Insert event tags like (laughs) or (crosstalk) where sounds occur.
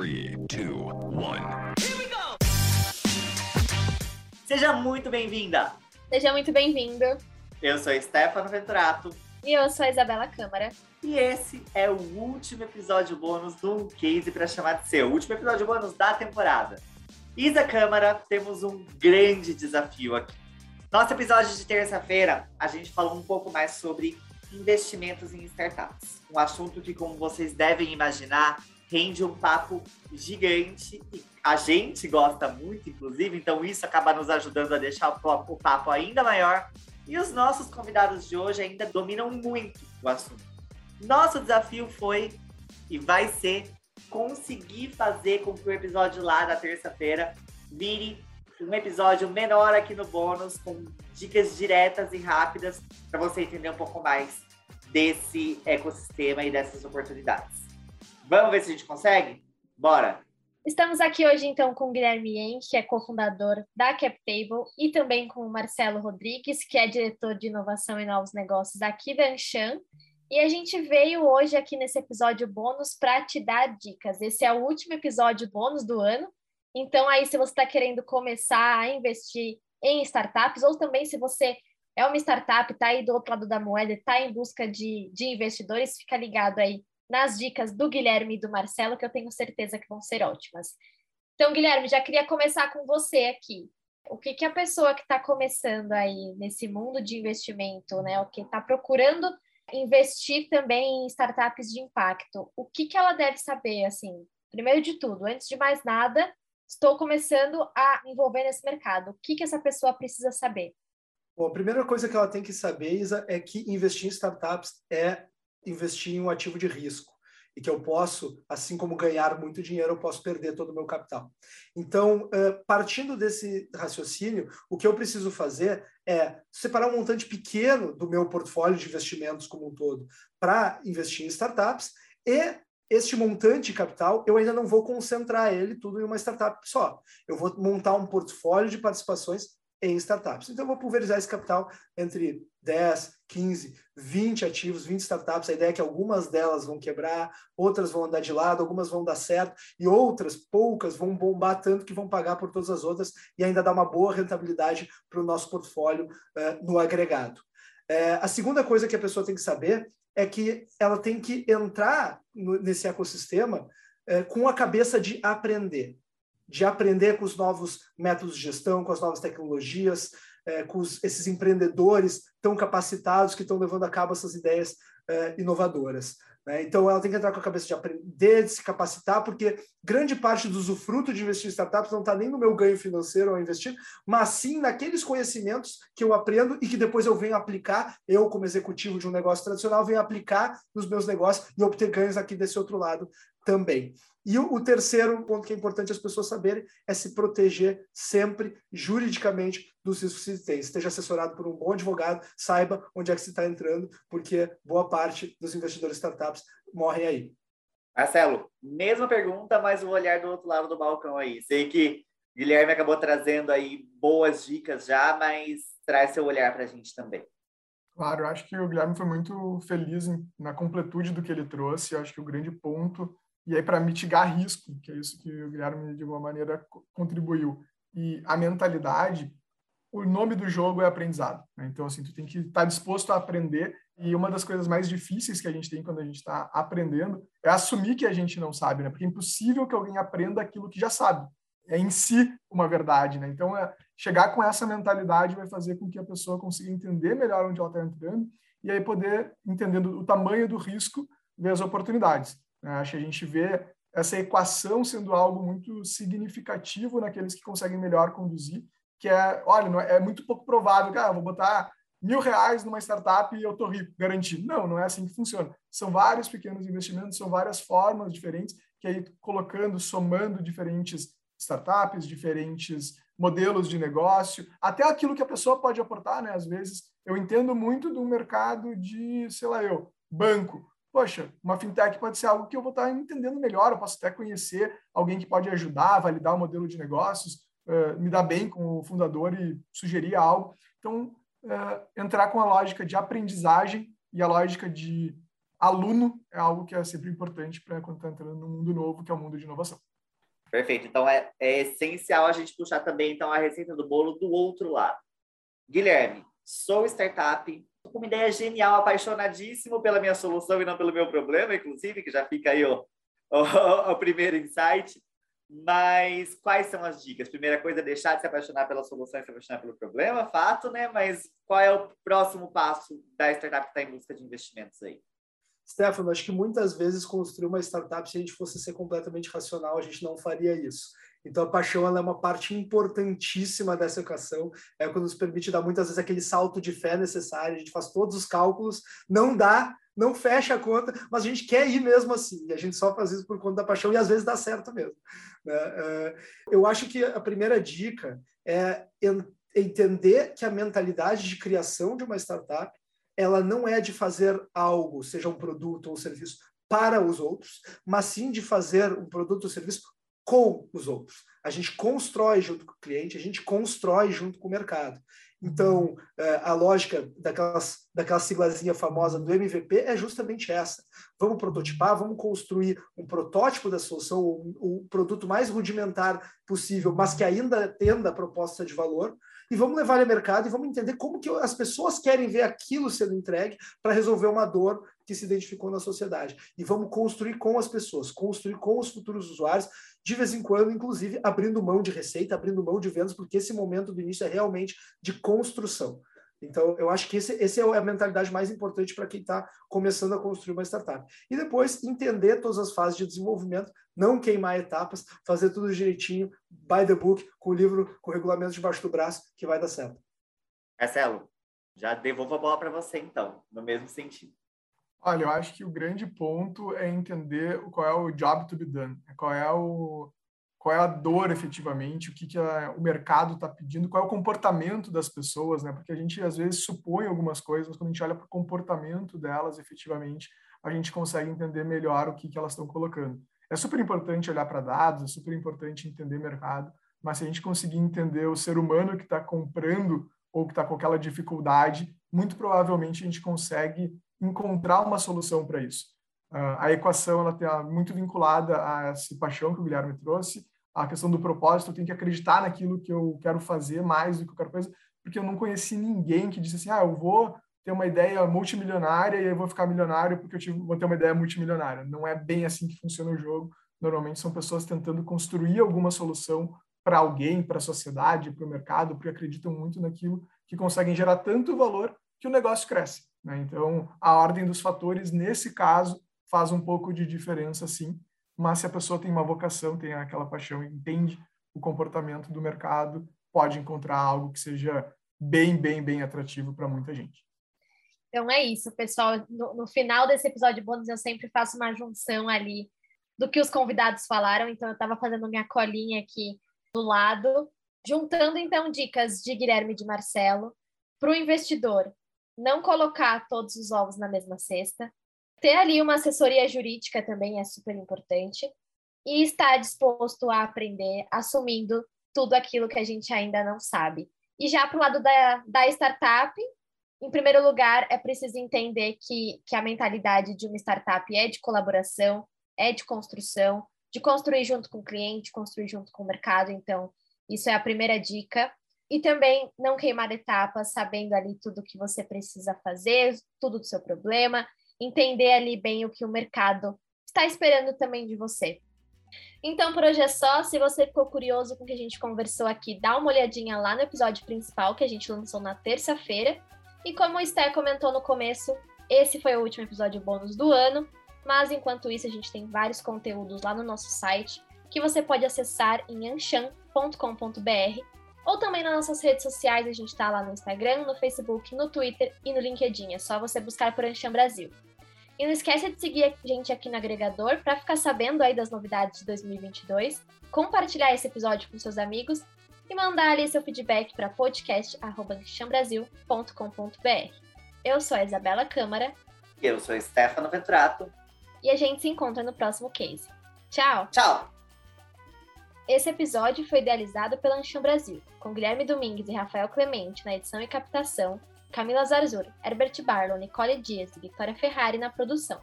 3, 2, 1. Seja muito bem-vinda! Seja muito bem-vindo. Eu sou Stefano Venturato E eu sou a Isabela Câmara. e esse é o último episódio bônus do Case para chamar de seu, o último episódio bônus da temporada. Isa Câmara, temos um grande desafio aqui. Nosso episódio de terça-feira, a gente falou um pouco mais sobre investimentos em startups. Um assunto que, como vocês devem imaginar, rende um papo gigante e a gente gosta muito, inclusive, então isso acaba nos ajudando a deixar o papo- ainda maior. E os nossos convidados de hoje ainda dominam muito o assunto. Nosso desafio foi e vai ser conseguir fazer com que o episódio lá da terça-feira vire um episódio menor aqui no bônus, com dicas diretas e rápidas para você entender um pouco mais desse ecossistema e dessas oportunidades. Vamos ver se a gente consegue? Bora! Estamos aqui hoje, então, com o Guilherme Yen, que é cofundador da CapTable, e também com o Marcelo Rodrigues, que é diretor de inovação e novos negócios aqui da Anshan. E a gente veio hoje aqui nesse episódio bônus para te dar dicas. Esse é o último episódio bônus do ano. Então, aí, se você está querendo começar a investir em startups, ou também se você é uma startup, está aí do outro lado da moeda, está em busca de, de investidores, fica ligado aí nas dicas do Guilherme e do Marcelo, que eu tenho certeza que vão ser ótimas. Então, Guilherme, já queria começar com você aqui. O que, que a pessoa que está começando aí nesse mundo de investimento, né, o que está procurando investir também em startups de impacto, o que, que ela deve saber, assim, primeiro de tudo, antes de mais nada, estou começando a envolver nesse mercado. O que, que essa pessoa precisa saber? Bom, a primeira coisa que ela tem que saber, Isa, é que investir em startups é investir em um ativo de risco. E que eu posso, assim como ganhar muito dinheiro, eu posso perder todo o meu capital. Então, partindo desse raciocínio, o que eu preciso fazer é separar um montante pequeno do meu portfólio de investimentos como um todo para investir em startups e este montante de capital, eu ainda não vou concentrar ele tudo em uma startup só. Eu vou montar um portfólio de participações em startups. Então, eu vou pulverizar esse capital entre 10, 15, 20 ativos, 20 startups. A ideia é que algumas delas vão quebrar, outras vão andar de lado, algumas vão dar certo, e outras, poucas, vão bombar tanto que vão pagar por todas as outras e ainda dar uma boa rentabilidade para o nosso portfólio eh, no agregado. Eh, a segunda coisa que a pessoa tem que saber é que ela tem que entrar no- nesse ecossistema eh, com a cabeça de aprender de aprender com os novos métodos de gestão, com as novas tecnologias, eh, com os- esses empreendedores tão capacitados que estão levando a cabo essas ideias eh, inovadoras. né? Então, ela tem que entrar com a cabeça de aprender, de se capacitar, porque grande parte do usufruto de investir em startups não está nem no meu ganho financeiro ao investir, mas sim naqueles conhecimentos que eu aprendo e que depois eu venho aplicar, eu como executivo de um negócio tradicional, venho aplicar nos meus negócios e obter ganhos aqui desse outro lado também. E o, o terceiro ponto que é importante as pessoas saberem é se proteger sempre juridicamente dos riscos que se tem. Esteja assessorado por um bom advogado, saiba onde é que você está entrando, porque boa parte dos investidores startups morrem aí. Marcelo, mesma pergunta, mas o olhar do outro lado do balcão aí. Sei que Guilherme acabou trazendo aí boas dicas já, mas traz seu olhar para a gente também. Claro, eu acho que o Guilherme foi muito feliz na completude do que ele trouxe. Acho que o grande ponto, e aí para mitigar risco, que é isso que o Guilherme de alguma maneira co- contribuiu, e a mentalidade, o nome do jogo é aprendizado. né? Então, assim, tu tem que estar disposto a aprender. E uma das coisas mais difíceis que a gente tem quando a gente está aprendendo é assumir que a gente não sabe, né? Porque é impossível que alguém aprenda aquilo que já sabe. É em si uma verdade, né? Então, é, chegar com essa mentalidade vai fazer com que a pessoa consiga entender melhor onde ela está entrando e aí poder, entendendo o tamanho do risco, ver as oportunidades. Né? Acho que a gente vê essa equação sendo algo muito significativo naqueles que conseguem melhor conduzir, que é, olha, é, é muito pouco provável que ah, vou botar mil reais numa startup e eu estou rico, garantido. Não, não é assim que funciona. São vários pequenos investimentos, são várias formas diferentes, que aí colocando, somando diferentes startups, diferentes modelos de negócio, até aquilo que a pessoa pode aportar, né? Às vezes eu entendo muito do mercado de, sei lá, eu, banco. Poxa, uma fintech pode ser algo que eu vou estar entendendo melhor, eu posso até conhecer alguém que pode ajudar, validar o modelo de negócios, uh, me dar bem com o fundador e sugerir algo. Então, uh, entrar com a lógica de aprendizagem e a lógica de aluno é algo que é sempre importante para quando está entrando num mundo novo, que é o mundo de inovação. Perfeito. Então é, é essencial a gente puxar também então a receita do bolo do outro lado. Guilherme, sou startup, uma ideia genial, apaixonadíssimo pela minha solução e não pelo meu problema, inclusive, que já fica aí o, (laughs) o, o primeiro insight. Mas quais são as dicas? Primeira coisa é deixar de se apaixonar pela solução e se apaixonar pelo problema, fato, né? Mas qual é o próximo passo da startup que está em busca de investimentos aí? Stefano, acho que muitas vezes construir uma startup, se a gente fosse ser completamente racional, a gente não faria isso. Então, a paixão ela é uma parte importantíssima dessa equação, é o que nos permite dar muitas vezes aquele salto de fé necessário, a gente faz todos os cálculos, não dá, não fecha a conta, mas a gente quer ir mesmo assim, e a gente só faz isso por conta da paixão, e às vezes dá certo mesmo. Né? É, eu acho que a primeira dica é entender que a mentalidade de criação de uma startup ela não é de fazer algo, seja um produto ou um serviço, para os outros, mas sim de fazer um produto ou serviço com os outros. A gente constrói junto com o cliente, a gente constrói junto com o mercado. Então, é, a lógica daquelas, daquela siglazinha famosa do MVP é justamente essa. Vamos prototipar, vamos construir um protótipo da solução, o, o produto mais rudimentar possível, mas que ainda tenda a proposta de valor, e vamos levar ele ao mercado e vamos entender como que as pessoas querem ver aquilo sendo entregue para resolver uma dor que se identificou na sociedade. E vamos construir com as pessoas, construir com os futuros usuários, de vez em quando, inclusive, abrindo mão de receita, abrindo mão de vendas, porque esse momento do início é realmente de construção. Então, eu acho que esse, esse é a mentalidade mais importante para quem está começando a construir uma startup. E depois, entender todas as fases de desenvolvimento, não queimar etapas, fazer tudo direitinho, by the book, com o livro, com o regulamento debaixo do braço, que vai dar certo. Marcelo, já devolvo a bola para você, então, no mesmo sentido. Olha, eu acho que o grande ponto é entender qual é o job to be done, qual é o, qual é a dor efetivamente, o que, que a, o mercado está pedindo, qual é o comportamento das pessoas, né? Porque a gente às vezes supõe algumas coisas, mas quando a gente olha para o comportamento delas efetivamente, a gente consegue entender melhor o que, que elas estão colocando. É super importante olhar para dados, é super importante entender mercado, mas se a gente conseguir entender o ser humano que está comprando ou que está com aquela dificuldade, muito provavelmente a gente consegue encontrar uma solução para isso. Uh, a equação ela está muito vinculada a essa paixão que o Guilherme trouxe, a questão do propósito, eu tenho que acreditar naquilo que eu quero fazer mais do que quero fazer, porque eu não conheci ninguém que disse assim, ah, eu vou ter uma ideia multimilionária e eu vou ficar milionário porque eu tive, vou ter uma ideia multimilionária. Não é bem assim que funciona o jogo. Normalmente são pessoas tentando construir alguma solução para alguém, para a sociedade, para o mercado, porque acreditam muito naquilo que conseguem gerar tanto valor que o negócio cresce. Né? Então, a ordem dos fatores, nesse caso, faz um pouco de diferença, sim, mas se a pessoa tem uma vocação, tem aquela paixão, entende o comportamento do mercado, pode encontrar algo que seja bem, bem, bem atrativo para muita gente. Então é isso, pessoal. No, no, final desse episódio bônus, eu sempre faço uma junção ali do que os convidados falaram. Então, eu estava fazendo minha colinha aqui do lado, juntando então dicas de Guilherme e de Marcelo para o investidor não colocar todos os ovos na mesma cesta, ter ali uma assessoria jurídica também é super importante e estar disposto a aprender, assumindo tudo aquilo que a gente ainda não sabe. E já para o lado da, da startup, em primeiro lugar, é preciso entender que, que a mentalidade de uma startup é de colaboração, é de construção, de construir junto com o cliente, construir junto com o mercado. Então, isso é a primeira dica. E também não queimar etapas, sabendo ali tudo que você precisa fazer, tudo do seu problema, entender ali bem o que o mercado está esperando também de você. Então, por hoje é só. Se você ficou curioso com o que a gente conversou aqui, dá uma olhadinha lá no episódio principal que a gente lançou na terça-feira. E como o Esther comentou no começo, esse foi o último episódio bônus do ano. Mas enquanto isso, a gente tem vários conteúdos lá no nosso site que você pode acessar em anshan.com.br ou também nas nossas redes sociais, a gente está lá no Instagram, no Facebook, no Twitter e no LinkedIn. É só você buscar por Anshan Brasil. E não esquece de seguir a gente aqui no agregador para ficar sabendo aí das novidades de 2022, compartilhar esse episódio com seus amigos e mandar ali seu feedback para podcast.chambrasil.com.br. Eu sou a Isabela Câmara. Eu sou Stefano Venturato. E a gente se encontra no próximo case. Tchau! Tchau! Esse episódio foi idealizado pela Ancham Brasil, com Guilherme Domingues e Rafael Clemente na edição e captação, Camila Zarzur, Herbert Barlow, Nicole Dias e Victoria Ferrari na produção.